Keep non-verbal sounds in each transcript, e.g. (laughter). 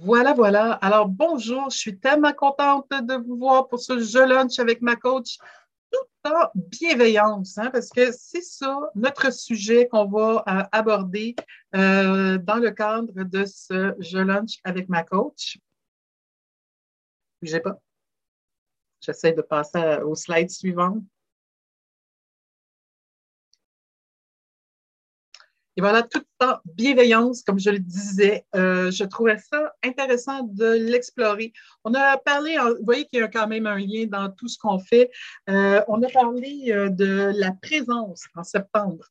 Voilà, voilà. Alors, bonjour, je suis tellement contente de vous voir pour ce jeu lunch avec ma coach. Tout en bienveillance, hein, parce que c'est ça notre sujet qu'on va euh, aborder euh, dans le cadre de ce jeu lunch avec ma coach. Bougez pas. J'essaie de passer au slide suivant. Et voilà, toute en bienveillance, comme je le disais, euh, je trouvais ça intéressant de l'explorer. On a parlé, vous voyez qu'il y a quand même un lien dans tout ce qu'on fait. Euh, on a parlé euh, de la présence en septembre,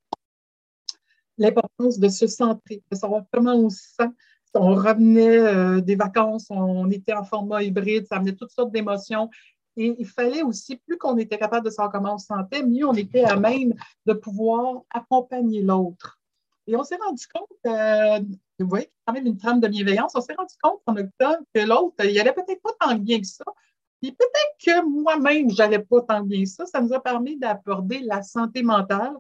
l'importance de se centrer, de savoir comment on se sent. On revenait des vacances, on était en format hybride, ça amenait toutes sortes d'émotions. Et il fallait aussi, plus qu'on était capable de savoir comment on se sentait, mieux on était à même de pouvoir accompagner l'autre. Et on s'est rendu compte, euh, vous voyez, quand même une trame de bienveillance, on s'est rendu compte en octobre que l'autre, il allait peut-être pas tant bien que ça. Puis peut-être que moi-même, je n'allais pas tant bien que ça. Ça nous a permis d'aborder la santé mentale.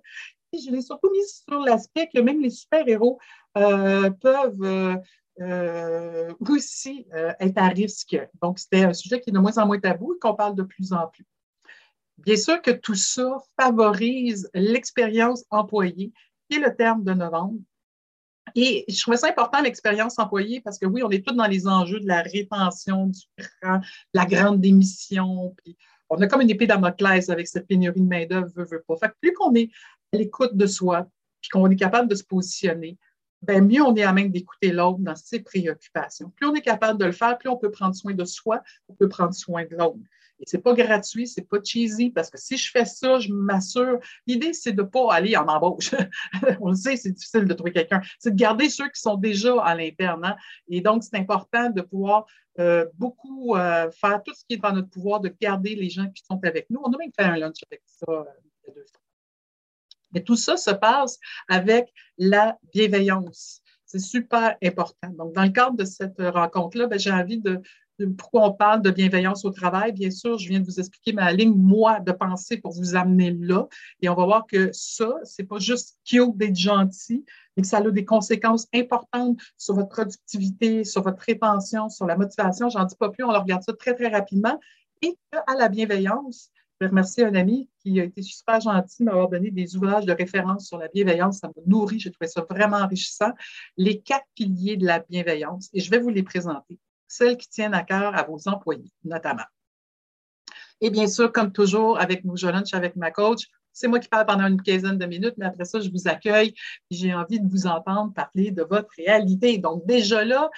Et je l'ai surtout mis sur l'aspect que même les super-héros euh, peuvent euh, aussi être à risque. Donc, c'était un sujet qui est de moins en moins tabou et qu'on parle de plus en plus. Bien sûr que tout ça favorise l'expérience employée le terme de novembre. Et je trouvais ça important, l'expérience employée, parce que oui, on est tous dans les enjeux de la rétention, du grand, la grande démission. Puis on a comme une épée Damoclès avec cette pénurie de main-d'œuvre, veut, veut pas. Fait que plus qu'on est à l'écoute de soi, puis qu'on est capable de se positionner, ben mieux on est à même d'écouter l'autre dans ses préoccupations. Plus on est capable de le faire, plus on peut prendre soin de soi, on peut prendre soin de l'autre. Et c'est pas gratuit, c'est pas cheesy, parce que si je fais ça, je m'assure. L'idée, c'est de pas aller en embauche. (laughs) On le sait, c'est difficile de trouver quelqu'un. C'est de garder ceux qui sont déjà à l'interne. Hein. Et donc, c'est important de pouvoir euh, beaucoup euh, faire tout ce qui est dans notre pouvoir, de garder les gens qui sont avec nous. On a même fait un lunch avec ça euh, il y a deux fois. Mais tout ça se passe avec la bienveillance. C'est super important. Donc, dans le cadre de cette rencontre-là, ben, j'ai envie de, pourquoi on parle de bienveillance au travail? Bien sûr, je viens de vous expliquer ma ligne, moi, de pensée pour vous amener là. Et on va voir que ça, c'est pas juste cute d'être gentil, mais que ça a des conséquences importantes sur votre productivité, sur votre rétention, sur la motivation. J'en dis pas plus, on regarde ça très, très rapidement. Et à la bienveillance, vais remercier un ami qui a été super gentil de m'avoir donné des ouvrages de référence sur la bienveillance. Ça m'a nourri, j'ai trouvé ça vraiment enrichissant. Les quatre piliers de la bienveillance, et je vais vous les présenter celles qui tiennent à cœur à vos employés, notamment. Et bien sûr, comme toujours, avec nos lunch avec ma coach, c'est moi qui parle pendant une quinzaine de minutes, mais après ça, je vous accueille j'ai envie de vous entendre parler de votre réalité. Donc, déjà là,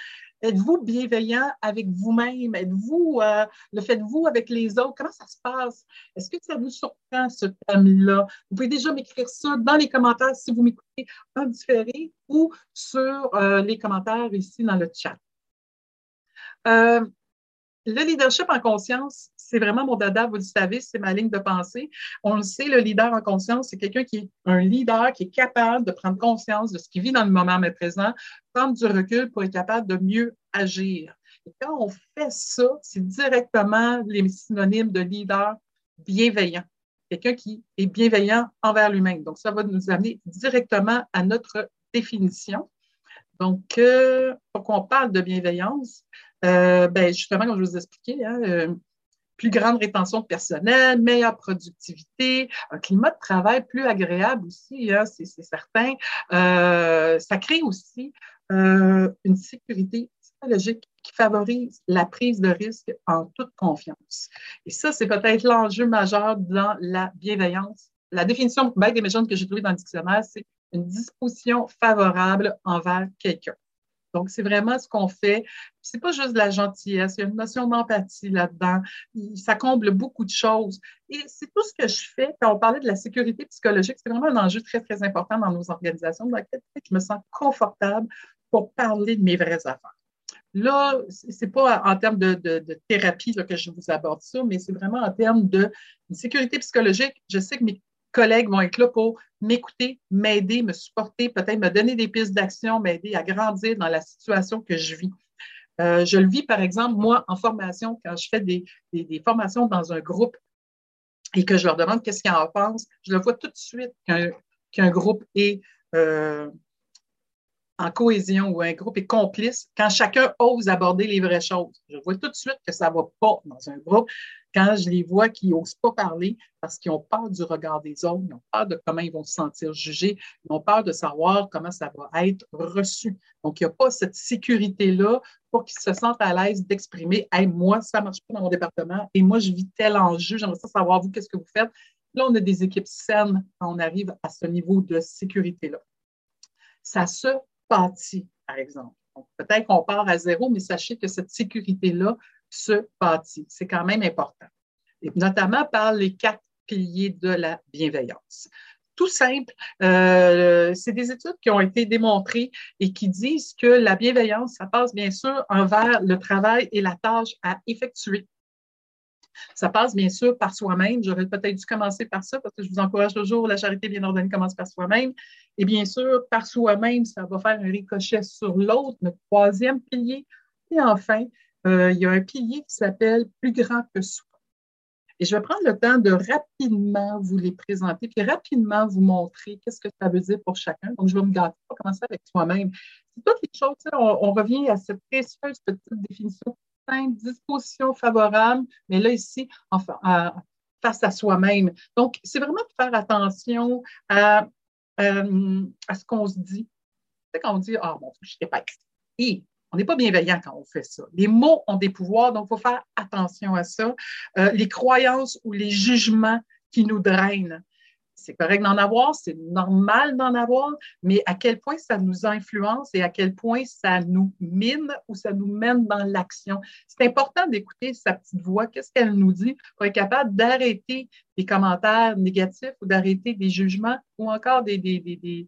êtes-vous bienveillant avec vous-même? Êtes-vous, euh, le faites-vous avec les autres? Comment ça se passe? Est-ce que ça vous surprend, ce thème-là? Vous pouvez déjà m'écrire ça dans les commentaires si vous m'écoutez en différé ou sur euh, les commentaires ici dans le chat. Euh, le leadership en conscience, c'est vraiment mon dada, vous le savez, c'est ma ligne de pensée. On le sait, le leader en conscience, c'est quelqu'un qui est un leader qui est capable de prendre conscience de ce qu'il vit dans le moment présent, prendre du recul pour être capable de mieux agir. Et quand on fait ça, c'est directement les synonymes de leader bienveillant. Quelqu'un qui est bienveillant envers lui-même. Donc, ça va nous amener directement à notre définition. Donc, euh, pourquoi on parle de bienveillance? Euh, ben, justement, comme je vous expliquais, hein, euh, plus grande rétention de personnel, meilleure productivité, un climat de travail plus agréable aussi, hein, c'est certain. Euh, ça crée aussi une sécurité psychologique qui favorise la prise de risque en toute confiance. Et ça, c'est peut-être l'enjeu majeur dans la bienveillance. La définition des méthodes que j'ai trouvée dans le dictionnaire, c'est une disposition favorable envers quelqu'un. Donc, c'est vraiment ce qu'on fait. C'est pas juste de la gentillesse, il y a une notion d'empathie là-dedans. Ça comble beaucoup de choses. Et c'est tout ce que je fais quand on parlait de la sécurité psychologique. C'est vraiment un enjeu très, très important dans nos organisations dans lequel je me sens confortable pour parler de mes vraies affaires. Là, c'est pas en termes de, thérapie que je vous aborde ça, mais c'est vraiment en termes de sécurité psychologique. Je sais que mes collègues vont être là pour m'écouter, m'aider, me supporter, peut-être me donner des pistes d'action, m'aider à grandir dans la situation que je vis. Euh, je le vis, par exemple, moi, en formation, quand je fais des, formations dans un groupe et que je leur demande qu'est-ce qu'ils en pensent, je le vois tout de suite qu'un groupe est, euh, en cohésion ou un groupe est complice quand chacun ose aborder les vraies choses. Je vois tout de suite que ça ne va pas dans un groupe quand je les vois qui n'osent pas parler parce qu'ils ont peur du regard des autres, ils ont peur de comment ils vont se sentir jugés, ils ont peur de savoir comment ça va être reçu. Donc, il n'y a pas cette sécurité-là pour qu'ils se sentent à l'aise d'exprimer Hey, moi, ça ne marche pas dans mon département et moi, je vis tel enjeu, j'aimerais savoir, vous, qu'est-ce que vous faites. Là, on a des équipes saines quand on arrive à ce niveau de sécurité-là. Ça se par exemple. Peut-être qu'on part à zéro, mais sachez que cette sécurité-là se bâtit. C'est quand même important. Et notamment par les quatre piliers de la bienveillance. Tout simple, euh, c'est des études qui ont été démontrées et qui disent que la bienveillance, ça passe bien sûr envers le travail et la tâche à effectuer. Ça passe bien sûr par soi-même. J'aurais peut-être dû commencer par ça parce que je vous encourage toujours, la charité bien ordonnée commence par soi-même. Et bien sûr, par soi-même, ça va faire un ricochet sur l'autre, notre troisième pilier. Et enfin, euh, il y a un pilier qui s'appelle plus grand que soi. Et je vais prendre le temps de rapidement vous les présenter, puis rapidement vous montrer qu'est-ce que ça veut dire pour chacun. Donc, je vais me gâter, on commencer avec soi-même. C'est toutes les choses, on, revient à cette précieuse petite définition simple, disposition favorable, mais là, ici, enfin, face à soi-même. Donc, c'est vraiment de faire attention à, euh, ce qu'on se dit. C'est quand on dit, ah, bon, je n'étais pas excité. On n'est pas bienveillant quand on fait ça. Les mots ont des pouvoirs, donc il faut faire attention à ça. Euh, les croyances ou les jugements qui nous drainent c'est correct d'en avoir, c'est normal d'en avoir, mais à quel point ça nous influence et à quel point ça nous mine ou ça nous mène dans l'action. C'est important d'écouter sa petite voix, qu'est-ce qu'elle nous dit pour être capable d'arrêter des commentaires négatifs ou d'arrêter des jugements ou encore des,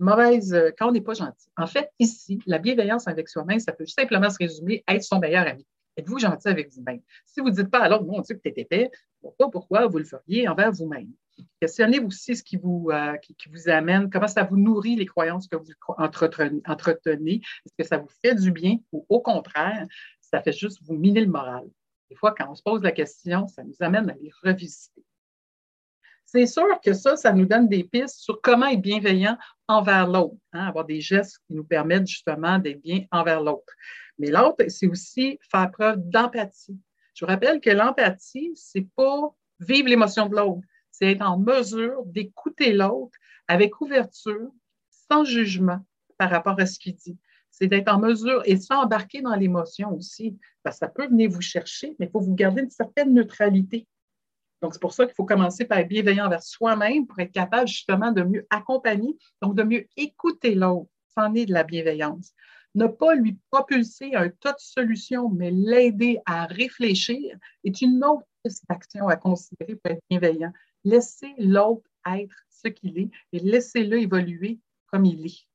mauvaises, quand on n'est pas gentil. En fait, ici, la bienveillance avec soi-même, ça peut simplement se résumer à être son meilleur ami. Êtes-vous gentil avec vous-même? Si vous ne dites pas alors, mon Dieu, que tu es épais, pas pourquoi vous le feriez envers vous-même. Questionnez aussi ce qui vous, euh, qui, vous amène, comment ça vous nourrit les croyances que vous entretenez? Est-ce que ça vous fait du bien ou au contraire, ça fait juste vous miner le moral? Des fois, quand on se pose la question, ça nous amène à les revisiter. C'est sûr que ça, ça nous donne des pistes sur comment être bienveillant envers l'autre, hein, avoir des gestes qui nous permettent justement d'être bien envers l'autre. Mais l'autre, c'est aussi faire preuve d'empathie. Je vous rappelle que l'empathie, c'est pas vivre l'émotion de l'autre, c'est être en mesure d'écouter l'autre avec ouverture, sans jugement par rapport à ce qu'il dit. C'est d'être en mesure et sans embarquer dans l'émotion aussi, ça peut venir vous chercher, mais il faut vous garder une certaine neutralité. Donc, c'est pour ça qu'il faut commencer par être bienveillant envers soi-même pour être capable justement de mieux accompagner, donc de mieux écouter l'autre. C'en est de la bienveillance. Ne pas lui propulser un tas de solutions, mais l'aider à réfléchir est une autre action à considérer pour être bienveillant. Laissez l'autre être ce qu'il est et laissez-le évoluer comme il est.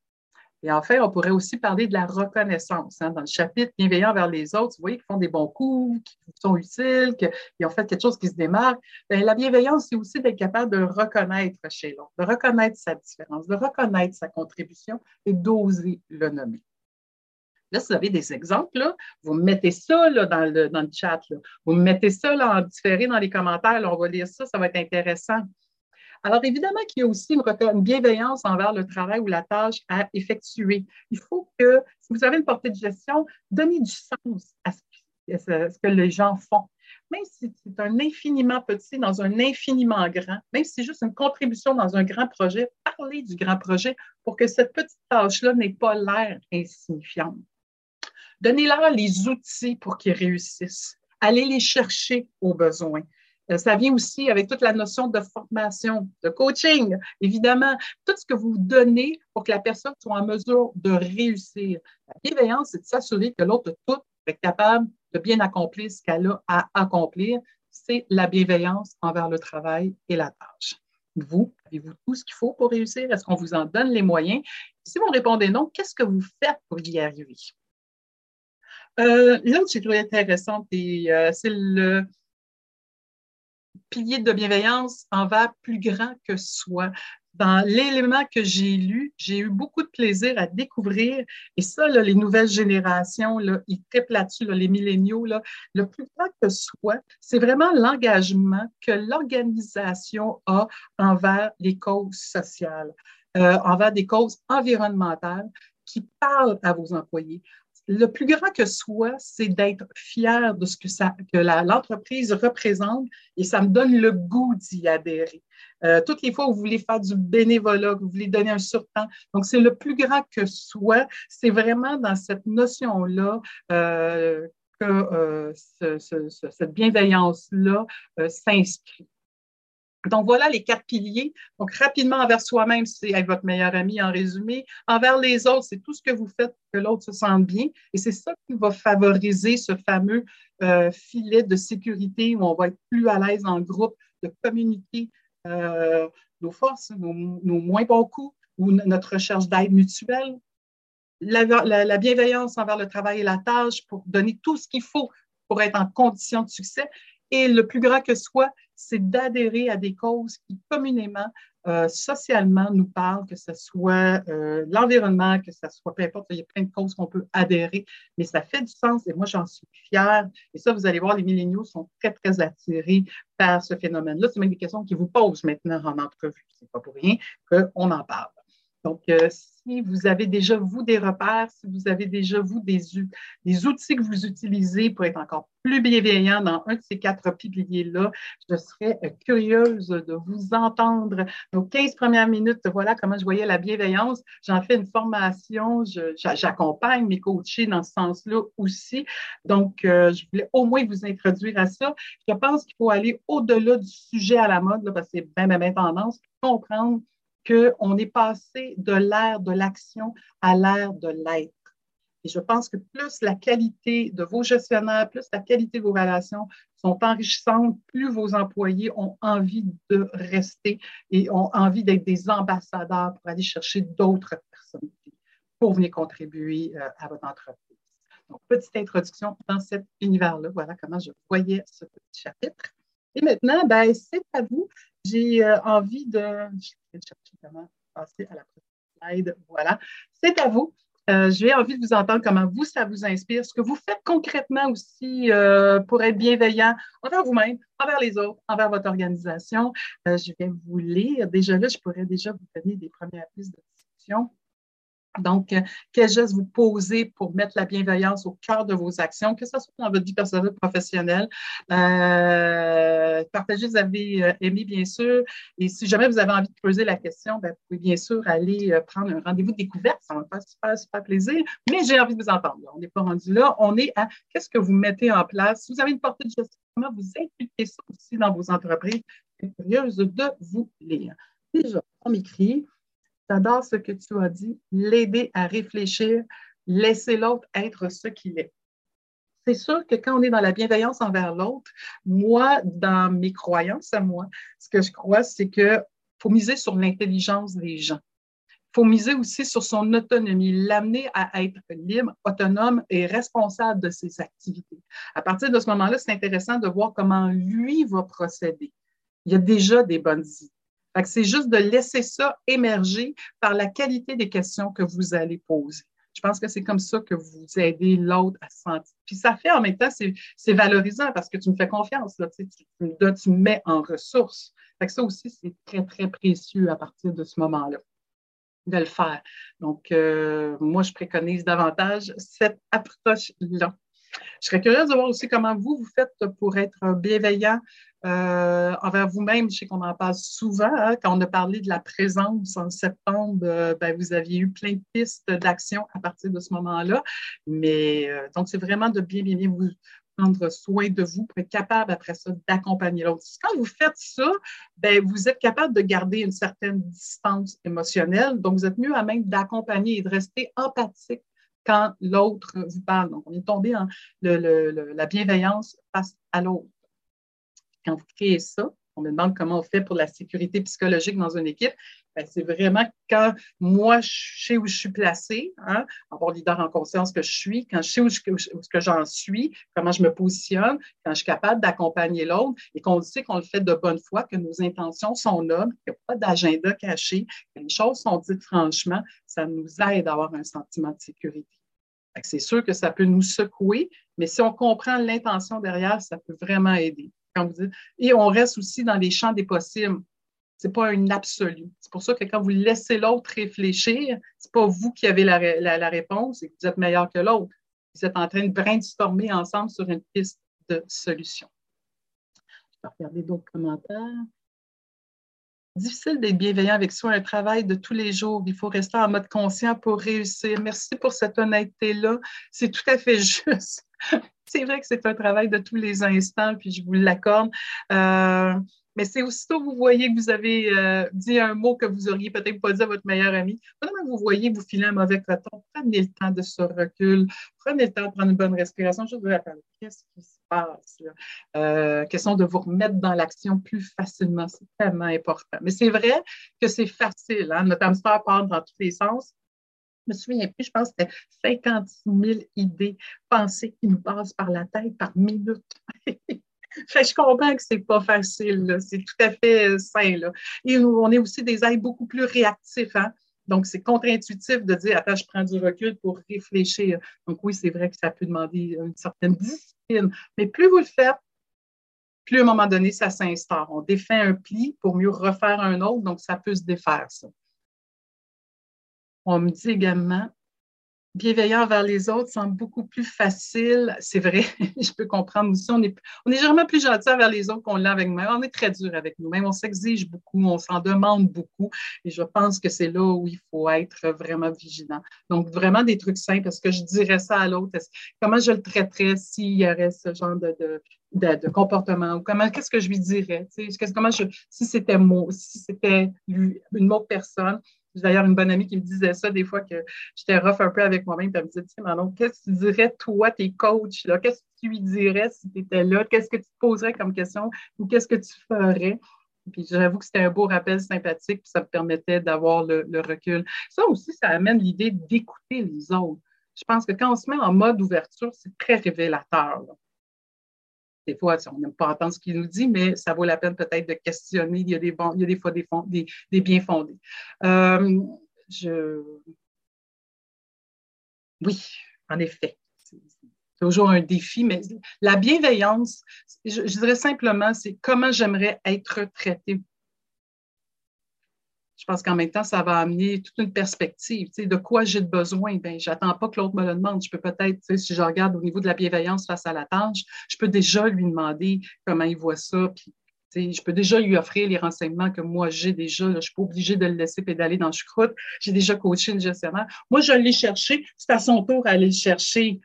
Et enfin, on pourrait aussi parler de la reconnaissance. Hein. dans le chapitre Bienveillant vers les autres, vous voyez qu'ils font des bons coups, qu'ils sont utiles, qu'ils ont fait quelque chose qui se démarque. Bien, la bienveillance, c'est aussi d'être capable de reconnaître chez l'autre, de reconnaître sa différence, de reconnaître sa contribution et d'oser le nommer. Là, si vous avez des exemples, là, vous mettez ça là, dans, le, dans le chat. Vous mettez ça là, en différé dans les commentaires. on va lire ça, ça va être intéressant. Alors, évidemment qu'il y a aussi une, bienveillance envers le travail ou la tâche à effectuer. Il faut que, si vous avez une portée de gestion, donnez du sens à ce que les gens font. Même si c'est un infiniment petit dans un infiniment grand, même si c'est juste une contribution dans un grand projet, parlez du grand projet pour que cette petite tâche-là n'ait pas l'air insignifiante. Donnez-leur les outils pour qu'ils réussissent. Allez les chercher aux besoins. Euh, ça vient aussi avec toute la notion de formation, de coaching, évidemment. Tout ce que vous donnez pour que la personne soit en mesure de réussir. La bienveillance, c'est de s'assurer que l'autre tout est capable de bien accomplir ce qu'elle a à accomplir. C'est la bienveillance envers le travail et la tâche. Vous, avez-vous tout ce qu'il faut pour réussir? Est-ce qu'on vous en donne les moyens? Si vous répondez non, qu'est-ce que vous faites pour y arriver? Euh, L'autre, c'est très intéressant, euh, c'est le pilier de bienveillance envers plus grand que soi. Dans l'élément que j'ai lu, j'ai eu beaucoup de plaisir à découvrir, et ça, les nouvelles générations, ils triplent là-dessus, les milléniaux, le plus grand que soi, c'est vraiment l'engagement que l'organisation a envers les causes sociales. euh, envers des causes environnementales qui parlent à vos employés. Le plus grand que soit, c'est d'être fier de ce que, que l'entreprise représente et ça me donne le goût d'y adhérer. Euh, toutes les fois où vous voulez faire du bénévolat, vous voulez donner un surtemps. Donc, c'est le plus grand que soit. C'est vraiment dans cette notion-là euh, que euh, cette bienveillance-là euh, s'inscrit. Donc, voilà les quatre piliers. Donc, rapidement, envers soi-même, c'est être votre meilleur ami en résumé. Envers les autres, c'est tout ce que vous faites pour que l'autre se sente bien. Et c'est ça qui va favoriser ce fameux euh, filet de sécurité où on va être plus à l'aise en groupe, de communiquer nos forces, nos, moins bons coups ou notre recherche d'aide mutuelle la, bienveillance envers le travail et la tâche pour donner tout ce qu'il faut pour être en condition de succès. Et le plus grand que soit, c'est d'adhérer à des causes qui communément, euh, socialement, nous parlent, que ce soit euh, l'environnement, que ce soit peu importe, il y a plein de causes qu'on peut adhérer, mais ça fait du sens et moi, j'en suis fière. Et ça, vous allez voir, les milléniaux sont très, très attirés par ce phénomène-là. C'est même des questions qui vous posent maintenant en entrevue. C'est pas pour rien qu'on en parle. Donc, euh, si vous avez déjà, vous, des repères, si vous avez déjà, vous, des, outils que vous utilisez pour être encore plus bienveillant dans un de ces quatre piliers-là, je serais euh, curieuse de vous entendre. Donc, 15 premières minutes, voilà comment je voyais la bienveillance. J'en fais une formation, j'accompagne mes coachés dans ce sens-là aussi. Donc, euh, je voulais au moins vous introduire à ça. Je pense qu'il faut aller au-delà du sujet à la mode, parce que c'est bien, bien, bien tendance, comprendre qu'on est passé de l'ère de l'action à l'ère de l'être. Et je pense que plus la qualité de vos gestionnaires, plus la qualité de vos relations sont enrichissantes, plus vos employés ont envie de rester et ont envie d'être des ambassadeurs pour aller chercher d'autres personnes pour venir contribuer euh, à votre entreprise. Donc, petite introduction dans cet univers-là. Voilà comment je voyais ce petit chapitre. Et maintenant, ben, c'est à vous. J'ai euh, envie de. Vais chercher comment passer à la prochaine slide. Voilà. C'est à vous. Euh, J'ai envie de vous entendre comment vous, ça vous inspire, ce que vous faites concrètement aussi euh, pour être bienveillant envers vous-même, envers les autres, envers votre organisation. Euh, je vais vous lire. Déjà là, je pourrais déjà vous donner des premières pistes de discussion. Donc, euh, quel geste vous posez pour mettre la bienveillance au cœur de vos actions, que ce soit dans votre vie personnelle ou professionnelle? Euh, partagez, vous avez euh, aimé, bien sûr. Et si jamais vous avez envie de poser la question, ben, vous pouvez bien sûr aller euh, prendre un rendez-vous de découverte. Ça va me faire super, super plaisir. Mais j'ai envie de vous entendre. On n'est pas rendu là. On est à qu'est-ce que vous mettez en place? Si vous avez une portée de gestion, comment vous impliquez ça aussi dans vos entreprises? Je suis curieuse de vous lire. Déjà, on m'écrit. J'adore ce que tu as dit, l'aider à réfléchir, laisser l'autre être ce qu'il est. C'est sûr que quand on est dans la bienveillance envers l'autre, moi, dans mes croyances à moi, ce que je crois, c'est qu'il faut miser sur l'intelligence des gens. Il faut miser aussi sur son autonomie, l'amener à être libre, autonome et responsable de ses activités. À partir de ce moment-là, c'est intéressant de voir comment lui va procéder. Il y a déjà des bonnes idées c'est juste de laisser ça émerger par la qualité des questions que vous allez poser. Je pense que c'est comme ça que vous aidez l'autre à se sentir. Puis ça fait en même temps, c'est valorisant parce que tu me fais confiance, tu me mets en ressources. Fait que ça aussi, c'est très, très précieux à partir de ce moment-là de le faire. Donc, euh, moi, je préconise davantage cette approche-là. Je serais curieuse de voir aussi comment vous, vous faites pour être bienveillant euh, envers vous-même. Je sais qu'on en parle souvent. Hein. quand on a parlé de la présence en septembre, euh, ben, vous aviez eu plein de pistes d'action à partir de ce moment-là. Mais euh, donc, c'est vraiment de bien, bien, bien vous prendre soin de vous pour être capable après ça d'accompagner l'autre. Quand vous faites ça, ben, vous êtes capable de garder une certaine distance émotionnelle. Donc, vous êtes mieux à même d'accompagner et de rester empathique quand l'autre vous parle. Donc, on est tombé dans la bienveillance face à l'autre. Quand vous créez ça, on me demande comment on fait pour la sécurité psychologique dans une équipe. Ben, c'est vraiment quand moi, je sais où je suis placée, hein, en leader en conscience que je suis, quand je sais où, que j'en suis, comment je me positionne, quand je suis capable d'accompagner l'autre et qu'on sait qu'on le fait de bonne foi, que nos intentions sont nobles, qu'il n'y a pas d'agenda caché, que les choses sont dites franchement, ça nous aide à avoir un sentiment de sécurité. C'est sûr que ça peut nous secouer, mais si on comprend l'intention derrière, ça peut vraiment aider. Et on reste aussi dans les champs des possibles C'est pas un absolu. C'est pour ça que quand vous laissez l'autre réfléchir, c'est pas vous qui avez la, la réponse et que vous êtes meilleur que l'autre. Vous êtes en train de brainstormer ensemble sur une piste de solution. Je vais regarder d'autres commentaires. Difficile d'être bienveillant avec soi, un travail de tous les jours. Il faut rester en mode conscient pour réussir. Merci pour cette honnêteté-là. C'est tout à fait (laughs) juste. c'est vrai que c'est un travail de tous les instants, puis je vous l'accorde. Euh, mais c'est aussitôt que vous voyez que vous avez euh, dit un mot que vous auriez peut-être pas dit à votre meilleur ami, que vous voyez vous filez un mauvais coton, prenez le temps de ce recul, prenez le temps de prendre une bonne respiration. Je vous attendre, qu'est-ce qui se passe? Euh, question de vous remettre dans l'action plus facilement, c'est tellement important. Mais c'est vrai que c'est facile, notre hamster part dans tous les sens. Je me souviens plus, je pense que c'était 50 000 idées, pensées qui nous passent par la tête par minute. (laughs) je comprends que c'est pas facile, c'est tout à fait sain. Et on est aussi des êtres beaucoup plus réactifs. Hein? Donc, c'est contre-intuitif de dire, attends, je prends du recul pour réfléchir. Donc, oui, c'est vrai que ça peut demander une certaine discipline. Mais plus vous le faites, plus à un moment donné, ça s'instaure. On défait un pli pour mieux refaire un autre, donc ça peut se défaire, ça. On me dit également, bienveillant envers les autres semble beaucoup plus facile. C'est vrai, (laughs) je peux comprendre aussi. On est, on est généralement plus gentil envers les autres qu'on l'est avec nous-mêmes. On est très dur avec nous-mêmes. On s'exige beaucoup, on s'en demande beaucoup. Et je pense que c'est là où il faut être vraiment vigilant. Donc, vraiment des trucs simples. Est-ce que je dirais ça à l'autre? Comment je le traiterais s'il y aurait ce genre de, de comportement? Ou comment qu'est-ce que je lui dirais? Comment je si c'était moi si c'était une autre personne d'ailleurs une bonne amie qui me disait ça des fois que j'étais rough un peu avec moi-même. Elle me disait, sais, Manon, qu'est-ce que tu dirais, toi, tes coachs, là? Qu'est-ce que tu lui dirais si tu étais là? Qu'est-ce que tu te poserais comme question ou qu'est-ce que tu ferais? Puis j'avoue que c'était un beau rappel sympathique, puis ça me permettait d'avoir le, recul. Ça aussi, ça amène l'idée d'écouter les autres. Je pense que quand on se met en mode ouverture, c'est très révélateur. Des fois, on n'aime pas entendre ce qu'il nous dit, mais ça vaut la peine peut-être de questionner. Il y a des, fois des, des, des biens fondés. Euh, je... Oui, en effet. C'est toujours un défi, mais la bienveillance, je, je dirais simplement, c'est comment j'aimerais être traité je pense qu'en même temps, ça va amener toute une perspective. Tu sais, de quoi j'ai besoin? Ben, j'attends pas que l'autre me le demande. Je peux peut-être, tu sais, si je regarde au niveau de la bienveillance face à la tâche, je peux déjà lui demander comment il voit ça. Puis, tu sais, je peux déjà lui offrir les renseignements que moi j'ai déjà. Là, je suis pas obligée de le laisser pédaler dans le choucroute. J'ai déjà coaché une gestionnaire. Moi, je l'ai cherché. C'est à son tour à aller le chercher.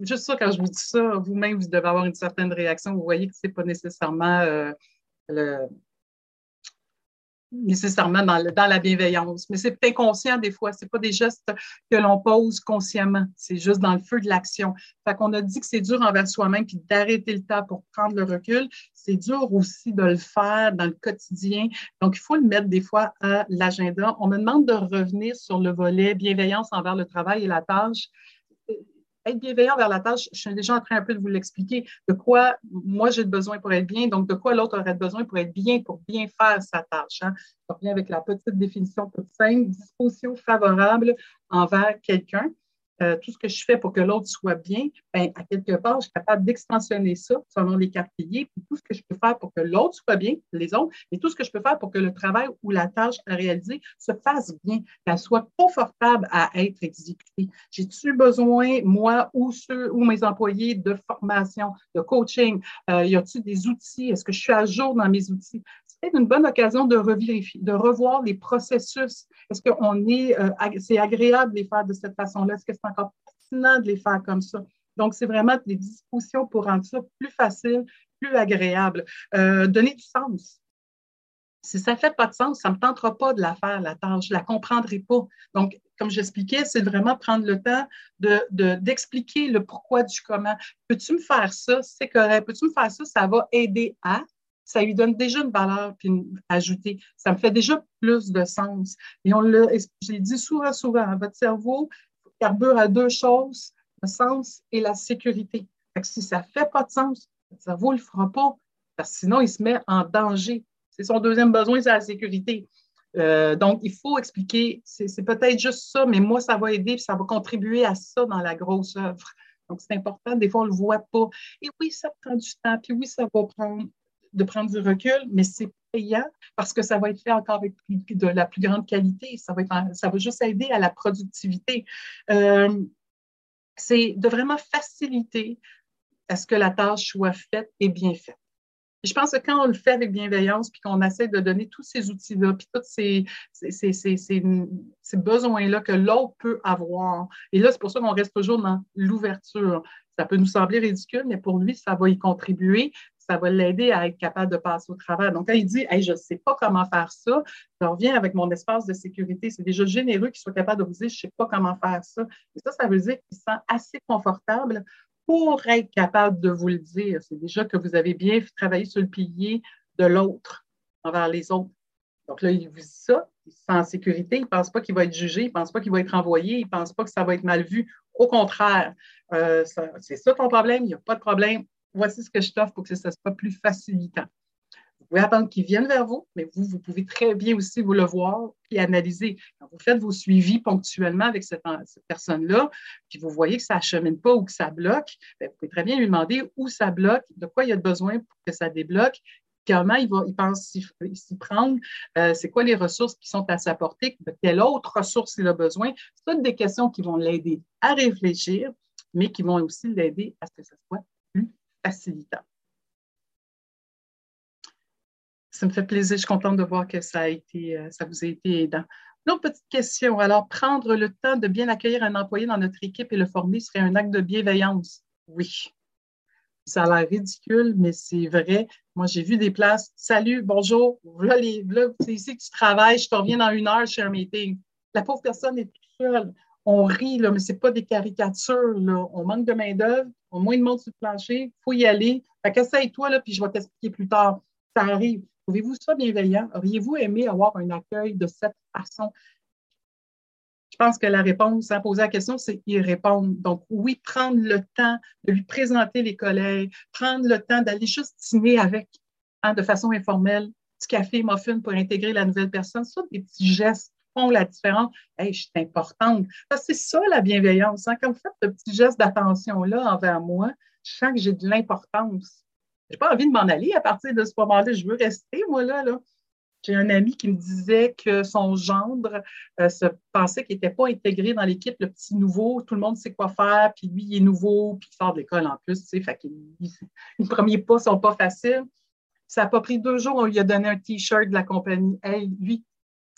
Juste ça, quand je vous dis ça, vous-même, vous devez avoir une certaine réaction. Vous voyez que c'est pas nécessairement euh, le, nécessairement dans, dans, la bienveillance, mais c'est inconscient des fois. C'est pas des gestes que l'on pose consciemment. C'est juste dans le feu de l'action. Fait qu'on a dit que c'est dur envers soi-même puis d'arrêter le temps pour prendre le recul. C'est dur aussi de le faire dans le quotidien. Donc, il faut le mettre des fois à l'agenda. On me demande de revenir sur le volet bienveillance envers le travail et la tâche être bienveillant vers la tâche, je suis déjà en train un peu de vous l'expliquer, de quoi moi j'ai besoin pour être bien, donc de quoi l'autre aurait besoin pour être bien, pour bien faire sa tâche. Hein. Je reviens avec la petite définition toute simple, disposition favorable envers quelqu'un. Euh, tout ce que je fais pour que l'autre soit bien, ben, à quelque part, je suis capable d'extensionner ça selon les quartiers, puis tout ce que je peux faire pour que l'autre soit bien, les autres, et tout ce que je peux faire pour que le travail ou la tâche à réaliser se fasse bien, qu'elle soit confortable à être exécutée. J'ai-tu besoin, moi ou ceux ou mes employés, de formation, de coaching? Euh, y a-t-il des outils? Est-ce que je suis à jour dans mes outils? c'est une bonne occasion de revérifier, de revoir les processus. Est-ce qu'on est, euh, c'est agréable de les faire de cette façon-là? Est-ce que c'est encore pertinent de les faire comme ça? Donc, c'est vraiment des dispositions pour rendre ça plus facile, plus agréable. Euh, donner du sens. Si ça ne fait pas de sens, ça ne me tentera pas de la faire, la tâche. Je ne la comprendrai pas. Donc, comme j'expliquais, c'est vraiment prendre le temps d'expliquer de, le pourquoi du comment. Peux-tu me faire ça? C'est correct. Peux-tu me faire ça? Ça va aider à ça lui donne déjà une valeur puis une ajoutée. Ça me fait déjà plus de sens. Et on l'a, je l'ai dit souvent, souvent, votre cerveau carbure à deux choses, le sens et la sécurité. Que si ça ne fait pas de sens, cerveau ne le fera pas, parce que sinon, il se met en danger. C'est son deuxième besoin, c'est la sécurité. Euh, donc, il faut expliquer, c'est peut-être juste ça, mais moi, ça va aider, ça va contribuer à ça dans la grosse œuvre. Donc, c'est important. Des fois, on ne le voit pas. Et oui, ça prend du temps, puis oui, ça va prendre de prendre du recul, mais c'est parce que ça va être fait encore avec de la plus grande qualité. Ça va, être, ça va juste aider à la productivité. Euh, c'est de vraiment faciliter à ce que la tâche soit faite et bien faite. je pense que quand on le fait avec bienveillance, puis qu'on essaie de donner tous ces outils-là, puis tous ces besoins-là que l'autre peut avoir, et là, c'est pour ça qu'on reste toujours dans l'ouverture. Ça peut nous sembler ridicule, mais pour lui, ça va y contribuer ça va l'aider à être capable de passer au travers. Donc, quand il dit Je ne sais pas comment faire ça, je reviens avec mon espace de sécurité. C'est déjà généreux qu'il soit capable de vous dire Je ne sais pas comment faire ça. Et ça, ça veut dire qu'il se sent assez confortable pour être capable de vous le dire. C'est déjà que vous avez bien travaillé sur le pilier de l'autre envers les autres. Donc là, il vous dit ça, il se sent en sécurité, il ne pense pas qu'il va être jugé, il ne pense pas qu'il va être envoyé, il ne pense pas que ça va être mal vu. Au contraire, euh, c'est ça ton problème, il n'y a pas de problème, voici ce que je t'offre pour que ça soit plus facilitant. Vous pouvez attendre qu'ils viennent vers vous, mais vous, vous pouvez très bien aussi vous le voir et analyser. Quand vous faites vos suivis ponctuellement avec cette, personne-là, puis vous voyez que ça ne chemine pas ou que ça bloque, ben, vous pouvez très bien lui demander où ça bloque, de quoi il a besoin pour que ça débloque, comment il, va, il pense s'y prendre, euh, c'est quoi les ressources qui sont à sa portée, de quelle autre ressource il a besoin. C'est toutes des questions qui vont l'aider à réfléchir, mais qui vont aussi l'aider à ce que ça soit facilitant. Ça me fait plaisir, je suis contente de voir que ça, a été, euh, ça vous a été aidant. Une petite question. Alors, prendre le temps de bien accueillir un employé dans notre équipe et le former serait un acte de bienveillance? Oui. Ça a l'air ridicule, mais c'est vrai. Moi, j'ai vu des places. Salut, bonjour. Là, c'est ici que tu travailles. Je te reviens dans une heure chez un meeting. La pauvre personne est toute seule on rit, là, mais ce n'est pas des caricatures. Là. On manque de main-d'œuvre, on a moins de monde sur le plancher, il faut y aller. Fait qu'essaye-toi, là, puis je vais t'expliquer plus tard. Ça arrive. Trouvez-vous ça bienveillant? Auriez-vous aimé avoir un accueil de cette façon? Je pense que la réponse à poser la question, c'est y répondre. Donc, oui, prendre le temps de lui présenter les collègues, prendre le temps d'aller juste dîner avec, hein, de façon informelle, petit café, muffin pour intégrer la nouvelle personne, ça, des petits gestes la différence. Je suis importante. C'est ça la bienveillance. Hein. Quand vous faites ce petit geste d'attention-là envers moi, je sens que j'ai de l'importance. Je n'ai pas envie de m'en aller à partir de ce moment-là. Je veux rester, moi, là. là. J'ai un ami qui me disait que son gendre euh, se pensait qu'il n'était pas intégré dans l'équipe, le petit nouveau, tout le monde sait quoi faire, puis lui, il est nouveau, puis il sort de l'école en plus, tu sais, les premiers pas ne sont pas faciles. Ça n'a pas pris deux jours, on lui a donné un T-shirt de la compagnie. Hey, lui,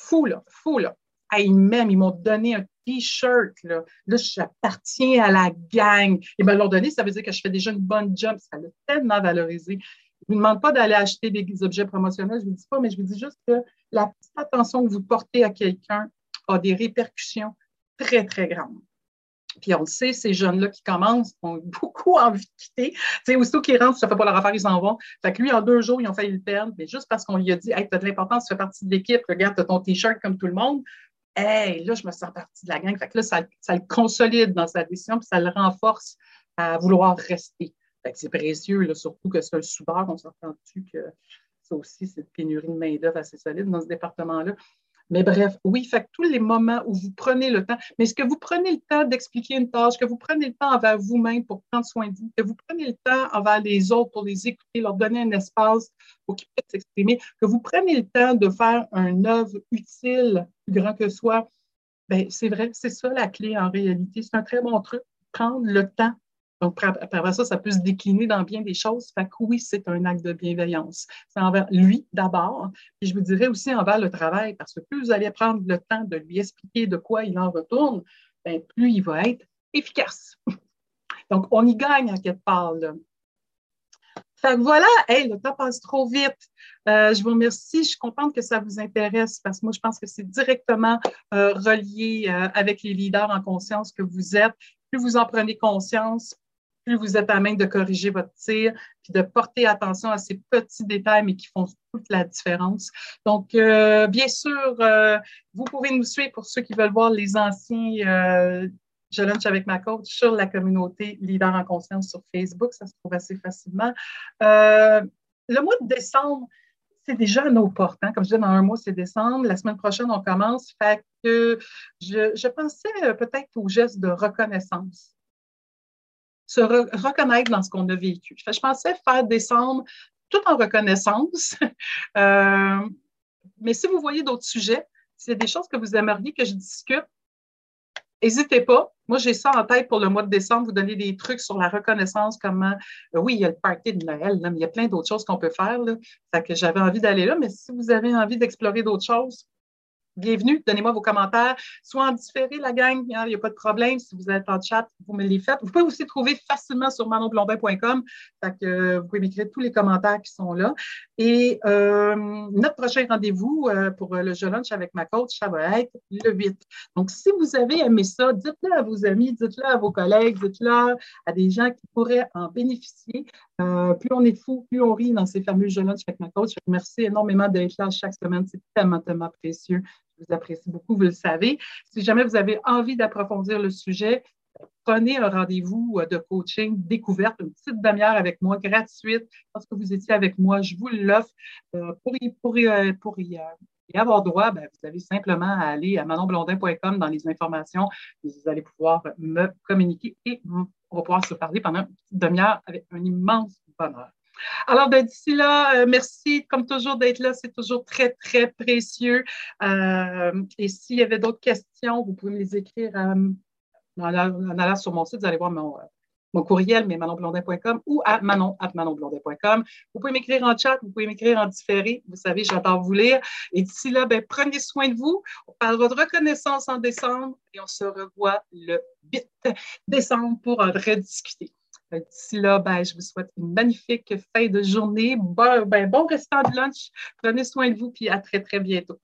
fou, là, fou, là. Hey, même, ils m'ont donné un T-shirt, là. Là, j'appartiens à la gang. Et me l'ont donné, ça veut dire que je fais déjà une bonne job. Ça l'a tellement valorisé. Je ne vous demande pas d'aller acheter des objets promotionnels, je ne vous dis pas, mais je vous dis juste que la petite attention que vous portez à quelqu'un a des répercussions très, très grandes. Puis on le sait, ces jeunes-là qui commencent ont beaucoup (laughs) envie de quitter. Tu sais, aussitôt qu'ils rentrent, ça ne fait pas leur affaire, ils s'en vont. Fait que lui, en deux jours, ils ont failli le perdre, mais juste parce qu'on lui a dit Hey, tu as de l'importance, tu fais partie de l'équipe, regarde, tu as ton T-shirt comme tout le monde. Hey, là, je me sens partie de la gang. Fait que là, ça, le consolide dans sa décision, puis ça le renforce à vouloir rester. Fait que c'est précieux, là, surtout que c'est un soudeur, on s'entend dessus que ça aussi, c'est une pénurie de main-d'œuvre assez solide dans ce département-là. Mais bref, oui, fait tous les moments où vous prenez le temps, mais est-ce que vous prenez le temps d'expliquer une tâche, que vous prenez le temps envers vous-même pour prendre soin de vous, que vous prenez le temps envers les autres pour les écouter, leur donner un espace pour qu'ils puissent s'exprimer, que vous prenez le temps de faire un œuvre utile, plus grand que soi, ben c'est vrai, c'est ça la clé en réalité. C'est un très bon truc, prendre le temps donc, après ça, ça peut se décliner dans bien des choses. Fait que oui, c'est un acte de bienveillance. C'est envers lui d'abord, et je vous dirais aussi envers le travail, parce que plus vous allez prendre le temps de lui expliquer de quoi il en retourne, bien, plus il va être efficace. (laughs) Donc, on y gagne à quelque part. Là. Fait que voilà, hey, le temps passe trop vite. Euh, je vous remercie. Je suis contente que ça vous intéresse parce que moi, je pense que c'est directement euh, relié euh, avec les leaders en conscience que vous êtes. Plus vous en prenez conscience, plus vous êtes à même de corriger votre tir, puis de porter attention à ces petits détails, mais qui font toute la différence. Donc, euh, bien sûr, euh, vous pouvez nous suivre pour ceux qui veulent voir les anciens euh, Je lunch avec ma coach sur la communauté Leader en conscience sur Facebook. Ça se trouve assez facilement. le mois de décembre, c'est déjà à nos portes. Hein. Comme je disais, dans un mois, c'est décembre. La semaine prochaine, on commence. Fait que je, je pensais peut-être au geste de reconnaissance se reconnaître dans ce qu'on a vécu. je pensais faire décembre tout en reconnaissance. (laughs) Euh, mais si vous voyez d'autres sujets, s'il y a des choses que vous aimeriez que je discute, N'hésitez pas. Moi, j'ai ça en tête pour le mois de décembre, vous donner des trucs sur la reconnaissance, comment. Euh, oui, il y a le party de Noël, mais il y a plein d'autres choses qu'on peut faire. Là. que j'avais envie d'aller là, mais si vous avez envie d'explorer d'autres choses, bienvenue. Donnez-moi vos commentaires, soit en différé, la gang, il n'y a pas de problème. Si vous êtes en chat, vous me les faites. Vous pouvez aussi trouver facilement sur manonblondin.com. que vous pouvez m'écrire tous les commentaires qui sont là. Et euh, notre prochain rendez-vous euh, pour le jeu lunch avec ma coach, ça va être le 8. Donc, si vous avez aimé ça, dites-le à vos amis, dites-le à vos collègues, dites-le à des gens qui pourraient en bénéficier. Euh, plus on est fou, plus on rit dans ces fameux jeux lunch avec ma coach. Merci énormément d'être là chaque semaine. C'est tellement, tellement précieux vous apprécie beaucoup, vous le savez. Si jamais vous avez envie d'approfondir le sujet, prenez un rendez-vous euh, de coaching découverte, une petite demi-heure avec moi, gratuite. Parce que vous étiez avec moi, je vous l'offre. Euh, pour, y, pour, pour y, avoir droit, ben, vous avez simplement à aller à manonblondin.com dans les informations. Vous allez pouvoir me communiquer et on va pouvoir se parler pendant une petite demi-heure avec un immense bonheur. Alors, ben, d'ici là, euh, merci comme toujours d'être là. C'est toujours très, très précieux. Euh, et s'il y avait d'autres questions, vous pouvez me les écrire euh, en, allant sur mon site. Vous allez voir mon, courriel, mais manonblondin.com ou à. Vous pouvez m'écrire en chat, vous pouvez m'écrire en différé. Vous savez, j'adore vous lire. Et d'ici là, ben, prenez soin de vous. On parlera de reconnaissance en décembre et on se revoit le 8 décembre pour en rediscuter. D'ici là, ben, je vous souhaite une magnifique fin de journée. Bon, ben, restant de lunch. Prenez soin de vous, puis à très, très bientôt.